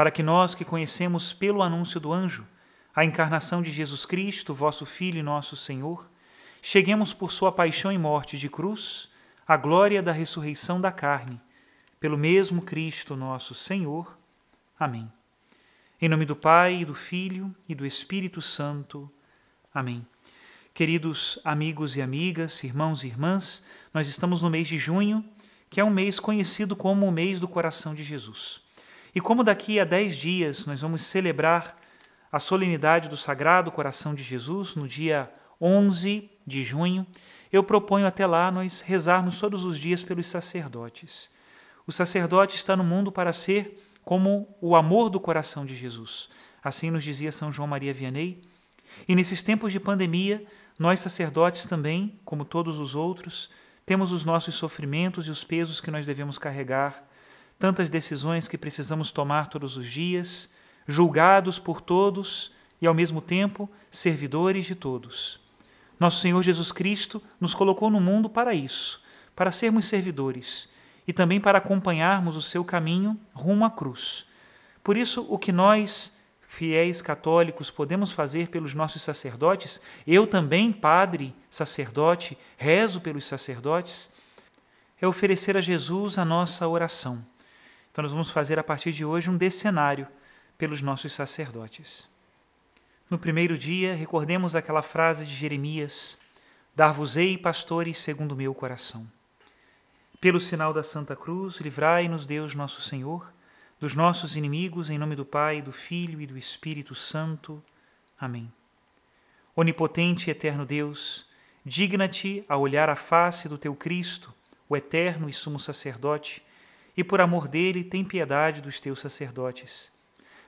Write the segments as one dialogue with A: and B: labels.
A: para que nós que conhecemos pelo anúncio do anjo a encarnação de Jesus Cristo, vosso Filho e nosso Senhor, cheguemos por sua paixão e morte de cruz à glória da ressurreição da carne, pelo mesmo Cristo nosso Senhor. Amém. Em nome do Pai, e do Filho e do Espírito Santo. Amém. Queridos amigos e amigas, irmãos e irmãs, nós estamos no mês de junho, que é um mês conhecido como o mês do coração de Jesus. E como daqui a dez dias nós vamos celebrar a solenidade do Sagrado Coração de Jesus, no dia 11 de junho, eu proponho até lá nós rezarmos todos os dias pelos sacerdotes. O sacerdote está no mundo para ser como o amor do coração de Jesus. Assim nos dizia São João Maria Vianney. E nesses tempos de pandemia, nós sacerdotes também, como todos os outros, temos os nossos sofrimentos e os pesos que nós devemos carregar tantas decisões que precisamos tomar todos os dias, julgados por todos e, ao mesmo tempo, servidores de todos. Nosso Senhor Jesus Cristo nos colocou no mundo para isso, para sermos servidores e também para acompanharmos o seu caminho rumo à cruz. Por isso, o que nós, fiéis católicos, podemos fazer pelos nossos sacerdotes, eu também, padre, sacerdote, rezo pelos sacerdotes, é oferecer a Jesus a nossa oração então, nós vamos fazer a partir de hoje um decenário pelos nossos sacerdotes. No primeiro dia, recordemos aquela frase de Jeremias: Dar-vos-ei, pastores, segundo o meu coração. Pelo sinal da Santa Cruz, livrai-nos, Deus nosso Senhor, dos nossos inimigos, em nome do Pai, do Filho e do Espírito Santo. Amém. Onipotente e eterno Deus, digna-te a olhar a face do teu Cristo, o eterno e sumo sacerdote, e por amor dele tem piedade dos teus sacerdotes.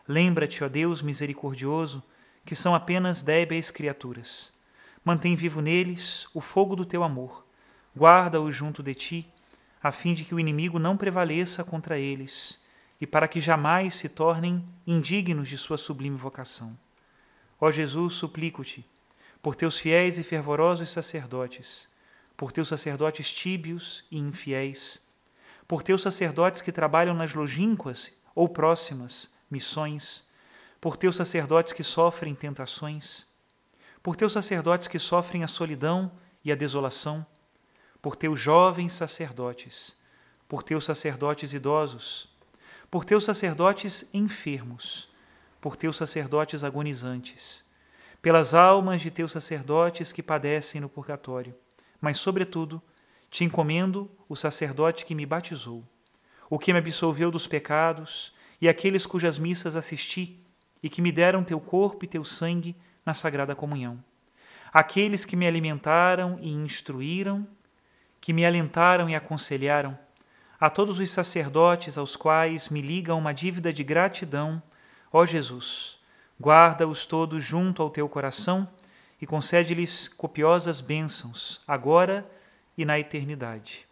A: Lembra-te, ó Deus misericordioso, que são apenas débeis criaturas. Mantém vivo neles o fogo do teu amor. Guarda-os junto de ti, a fim de que o inimigo não prevaleça contra eles e para que jamais se tornem indignos de sua sublime vocação. Ó Jesus, suplico-te, por teus fiéis e fervorosos sacerdotes, por teus sacerdotes tíbios e infiéis, por teus sacerdotes que trabalham nas longínquas ou próximas missões, por teus sacerdotes que sofrem tentações, por teus sacerdotes que sofrem a solidão e a desolação, por teus jovens sacerdotes, por teus sacerdotes idosos, por teus sacerdotes enfermos, por teus sacerdotes agonizantes, pelas almas de teus sacerdotes que padecem no purgatório, mas, sobretudo, te encomendo o sacerdote que me batizou, o que me absolveu dos pecados, e aqueles cujas missas assisti e que me deram teu corpo e teu sangue na sagrada comunhão. Aqueles que me alimentaram e instruíram, que me alentaram e aconselharam, a todos os sacerdotes aos quais me liga uma dívida de gratidão, ó Jesus, guarda-os todos junto ao teu coração e concede-lhes copiosas bênçãos, agora e na eternidade.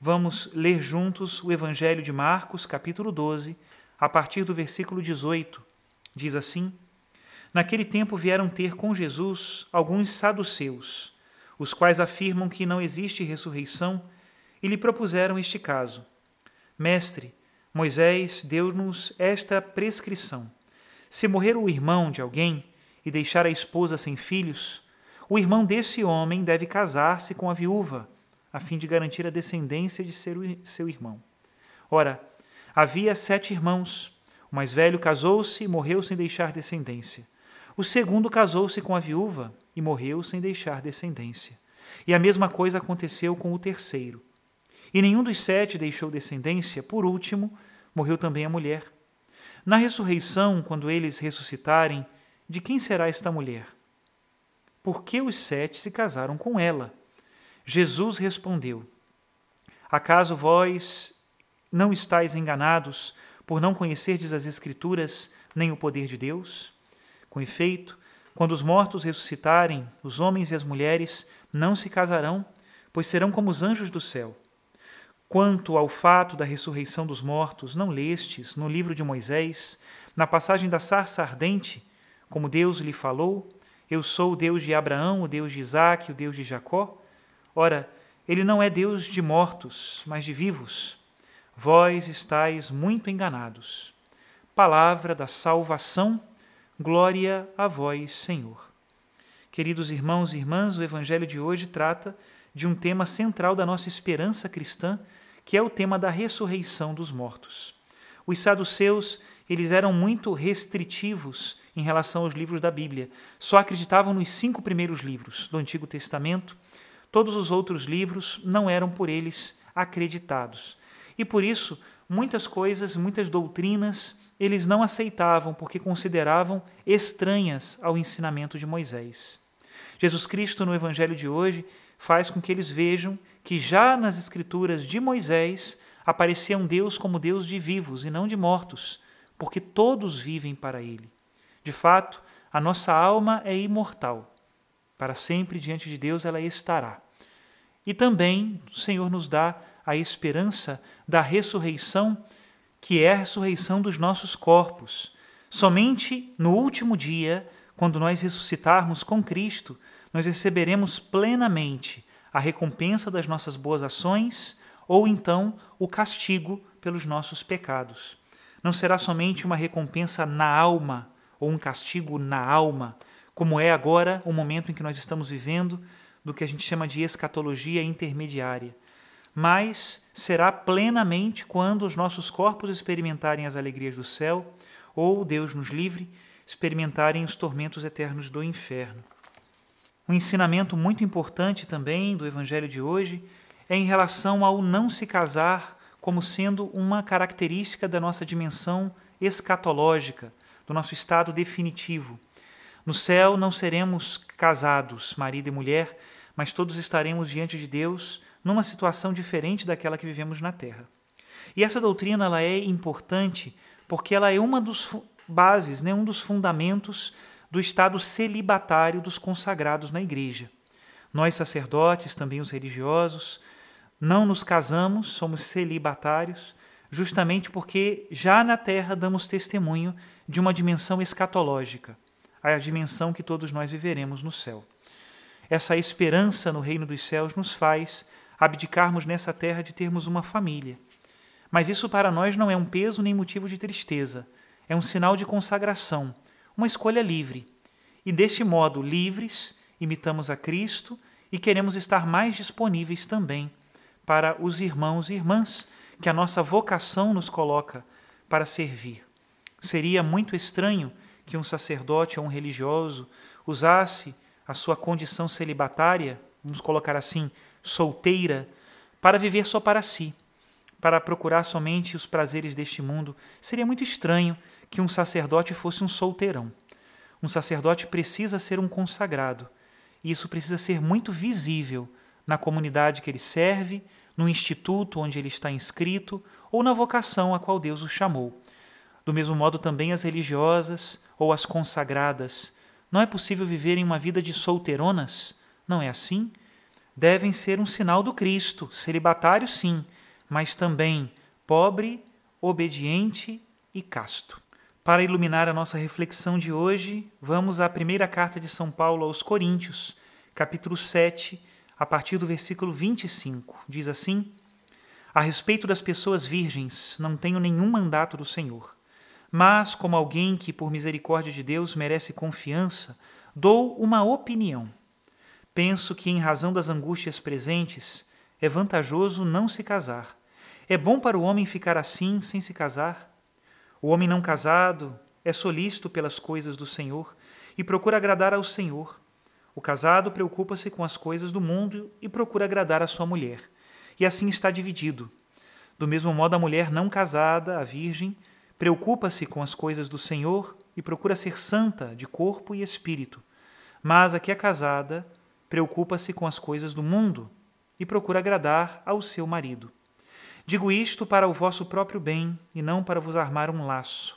A: vamos ler juntos o Evangelho de Marcos, capítulo 12, a partir do versículo 18. Diz assim: Naquele tempo vieram ter com Jesus alguns saduceus, os quais afirmam que não existe ressurreição, e lhe propuseram este caso: Mestre, Moisés deu-nos esta prescrição: se morrer o irmão de alguém e deixar a esposa sem filhos, o irmão desse homem deve casar-se com a viúva, a fim de garantir a descendência de seu irmão. Ora, havia sete irmãos. O mais velho casou-se e morreu sem deixar descendência. O segundo casou-se com a viúva e morreu sem deixar descendência. E a mesma coisa aconteceu com o terceiro. E nenhum dos sete deixou descendência, por último, morreu também a mulher. Na ressurreição, quando eles ressuscitarem, de quem será esta mulher? Por que os sete se casaram com ela? Jesus respondeu: Acaso vós não estáis enganados por não conhecerdes as Escrituras nem o poder de Deus? Com efeito, quando os mortos ressuscitarem, os homens e as mulheres não se casarão, pois serão como os anjos do céu. Quanto ao fato da ressurreição dos mortos, não lestes no livro de Moisés, na passagem da sarça ardente, como Deus lhe falou: Eu sou o Deus de Abraão, o Deus de Isaque, o Deus de Jacó? Ora, ele não é Deus de mortos, mas de vivos. Vós estáis muito enganados. Palavra da salvação Glória a vós, Senhor. Queridos irmãos e irmãs, o Evangelho de hoje trata de um tema central da nossa esperança cristã, que é o tema da ressurreição dos mortos. Os saduceus, eles eram muito restritivos em relação aos livros da Bíblia. Só acreditavam nos cinco primeiros livros do Antigo Testamento. Todos os outros livros não eram por eles acreditados. E por isso, muitas coisas, muitas doutrinas eles não aceitavam porque consideravam estranhas ao ensinamento de Moisés. Jesus Cristo, no Evangelho de hoje, faz com que eles vejam que já nas Escrituras de Moisés aparecia um Deus como Deus de vivos e não de mortos, porque todos vivem para Ele. De fato, a nossa alma é imortal. Para sempre diante de Deus ela estará. E também o Senhor nos dá a esperança da ressurreição que é a ressurreição dos nossos corpos. Somente no último dia, quando nós ressuscitarmos com Cristo, nós receberemos plenamente a recompensa das nossas boas ações ou então o castigo pelos nossos pecados. Não será somente uma recompensa na alma ou um castigo na alma, como é agora o momento em que nós estamos vivendo do que a gente chama de escatologia intermediária mas será plenamente quando os nossos corpos experimentarem as alegrias do céu, ou, Deus nos livre, experimentarem os tormentos eternos do inferno. Um ensinamento muito importante também do Evangelho de hoje é em relação ao não se casar como sendo uma característica da nossa dimensão escatológica, do nosso estado definitivo. No céu não seremos casados, marido e mulher, mas todos estaremos diante de Deus numa situação diferente daquela que vivemos na Terra. E essa doutrina ela é importante porque ela é uma dos bases, né, um dos fundamentos do estado celibatário dos consagrados na igreja. Nós sacerdotes, também os religiosos, não nos casamos, somos celibatários, justamente porque já na terra damos testemunho de uma dimensão escatológica, a dimensão que todos nós viveremos no céu. Essa esperança no reino dos céus nos faz abdicarmos nessa terra de termos uma família. Mas isso para nós não é um peso nem motivo de tristeza, é um sinal de consagração, uma escolha livre. E deste modo, livres, imitamos a Cristo e queremos estar mais disponíveis também para os irmãos e irmãs que a nossa vocação nos coloca para servir. Seria muito estranho que um sacerdote ou um religioso usasse a sua condição celibatária, vamos colocar assim, solteira, para viver só para si, para procurar somente os prazeres deste mundo. Seria muito estranho que um sacerdote fosse um solteirão. Um sacerdote precisa ser um consagrado, e isso precisa ser muito visível na comunidade que ele serve, no instituto onde ele está inscrito ou na vocação a qual Deus o chamou. Do mesmo modo, também as religiosas ou as consagradas. Não é possível viverem uma vida de solteironas? Não é assim? Devem ser um sinal do Cristo, celibatário sim, mas também pobre, obediente e casto. Para iluminar a nossa reflexão de hoje, vamos à primeira carta de São Paulo aos Coríntios, capítulo 7, a partir do versículo 25. Diz assim: A respeito das pessoas virgens, não tenho nenhum mandato do Senhor. Mas, como alguém que, por misericórdia de Deus, merece confiança, dou uma opinião. Penso que, em razão das angústias presentes, é vantajoso não se casar. É bom para o homem ficar assim, sem se casar? O homem não casado é solícito pelas coisas do Senhor e procura agradar ao Senhor. O casado preocupa-se com as coisas do mundo e procura agradar a sua mulher. E assim está dividido. Do mesmo modo, a mulher não casada, a virgem, preocupa-se com as coisas do Senhor e procura ser santa de corpo e espírito. Mas a que é casada preocupa-se com as coisas do mundo e procura agradar ao seu marido. Digo isto para o vosso próprio bem e não para vos armar um laço.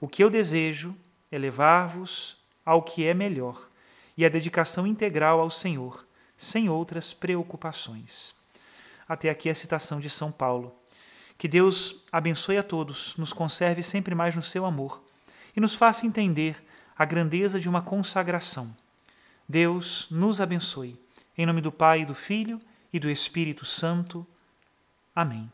A: O que eu desejo é levar-vos ao que é melhor e a dedicação integral ao Senhor, sem outras preocupações. Até aqui a citação de São Paulo. Que Deus abençoe a todos, nos conserve sempre mais no seu amor e nos faça entender a grandeza de uma consagração. Deus nos abençoe. Em nome do Pai, do Filho e do Espírito Santo. Amém.